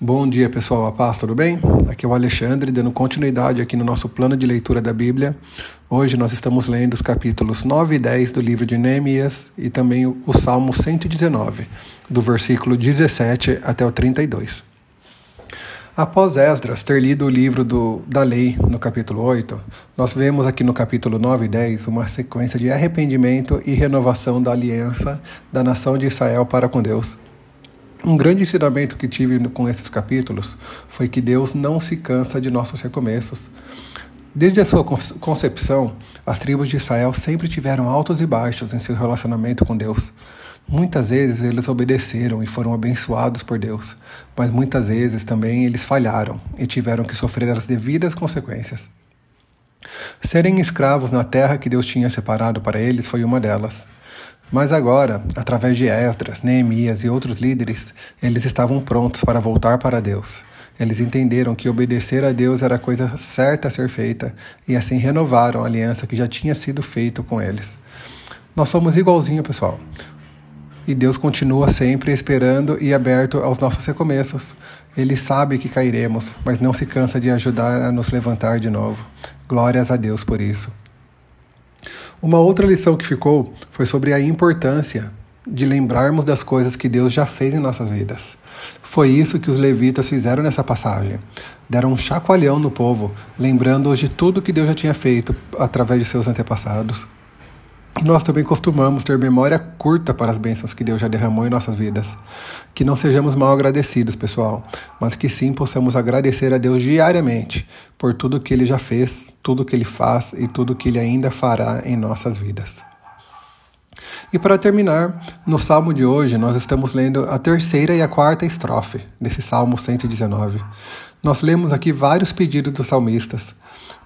Bom dia, pessoal. A paz, tudo bem? Aqui é o Alexandre, dando continuidade aqui no nosso plano de leitura da Bíblia. Hoje nós estamos lendo os capítulos 9 e 10 do livro de Neemias e também o Salmo 119, do versículo 17 até o 32. Após Esdras ter lido o livro do, da lei no capítulo 8, nós vemos aqui no capítulo 9 e 10 uma sequência de arrependimento e renovação da aliança da nação de Israel para com Deus. Um grande ensinamento que tive com esses capítulos foi que Deus não se cansa de nossos recomeços. Desde a sua concepção, as tribos de Israel sempre tiveram altos e baixos em seu relacionamento com Deus. Muitas vezes eles obedeceram e foram abençoados por Deus, mas muitas vezes também eles falharam e tiveram que sofrer as devidas consequências. Serem escravos na terra que Deus tinha separado para eles foi uma delas. Mas agora, através de Esdras, Neemias e outros líderes, eles estavam prontos para voltar para Deus. Eles entenderam que obedecer a Deus era a coisa certa a ser feita e assim renovaram a aliança que já tinha sido feita com eles. Nós somos igualzinho, pessoal. E Deus continua sempre esperando e aberto aos nossos recomeços. Ele sabe que cairemos, mas não se cansa de ajudar a nos levantar de novo. Glórias a Deus por isso. Uma outra lição que ficou foi sobre a importância de lembrarmos das coisas que Deus já fez em nossas vidas. Foi isso que os levitas fizeram nessa passagem. Deram um chacoalhão no povo, lembrando-os de tudo que Deus já tinha feito através de seus antepassados. Nós também costumamos ter memória curta para as bênçãos que Deus já derramou em nossas vidas. Que não sejamos mal agradecidos, pessoal, mas que sim possamos agradecer a Deus diariamente por tudo que Ele já fez, tudo que Ele faz e tudo que Ele ainda fará em nossas vidas. E para terminar, no salmo de hoje, nós estamos lendo a terceira e a quarta estrofe desse salmo 119. Nós lemos aqui vários pedidos dos salmistas.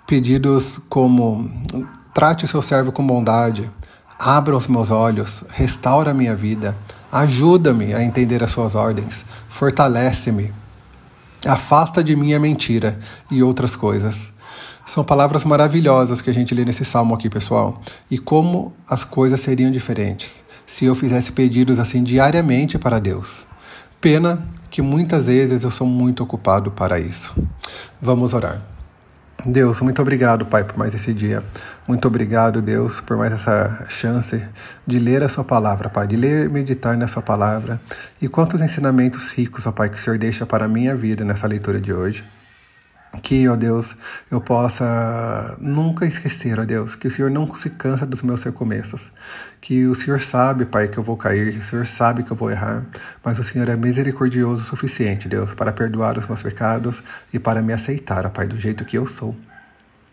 Pedidos como Trate o seu servo com bondade, abra os meus olhos, restaura a minha vida, ajuda-me a entender as suas ordens, fortalece-me, afasta de mim a mentira e outras coisas. São palavras maravilhosas que a gente lê nesse salmo aqui, pessoal. E como as coisas seriam diferentes se eu fizesse pedidos assim diariamente para Deus. Pena que muitas vezes eu sou muito ocupado para isso. Vamos orar. Deus, muito obrigado, Pai, por mais esse dia. Muito obrigado, Deus, por mais essa chance de ler a Sua palavra, Pai, de ler e meditar na Sua palavra. E quantos ensinamentos ricos, ó Pai, que o Senhor deixa para a minha vida nessa leitura de hoje. Que, ó Deus, eu possa nunca esquecer, ó Deus, que o Senhor não se cansa dos meus recomeços. Que o Senhor sabe, Pai, que eu vou cair, que o Senhor sabe que eu vou errar, mas o Senhor é misericordioso o suficiente, Deus, para perdoar os meus pecados e para me aceitar, ó Pai, do jeito que eu sou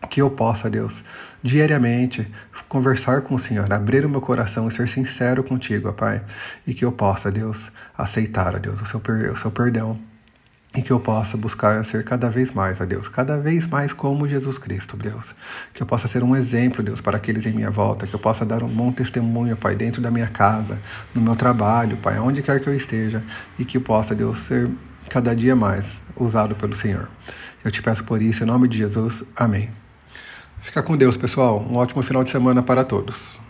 que eu possa, Deus, diariamente conversar com o Senhor, abrir o meu coração e ser sincero contigo, ó Pai, e que eu possa, Deus, aceitar, ó Deus, o seu, o seu perdão e que eu possa buscar ser cada vez mais, a Deus, cada vez mais como Jesus Cristo, Deus. Que eu possa ser um exemplo, Deus, para aqueles em minha volta, que eu possa dar um bom testemunho, Pai, dentro da minha casa, no meu trabalho, Pai, onde quer que eu esteja, e que possa, Deus, ser cada dia mais usado pelo Senhor. Eu te peço por isso, em nome de Jesus. Amém. Fica com Deus, pessoal. Um ótimo final de semana para todos.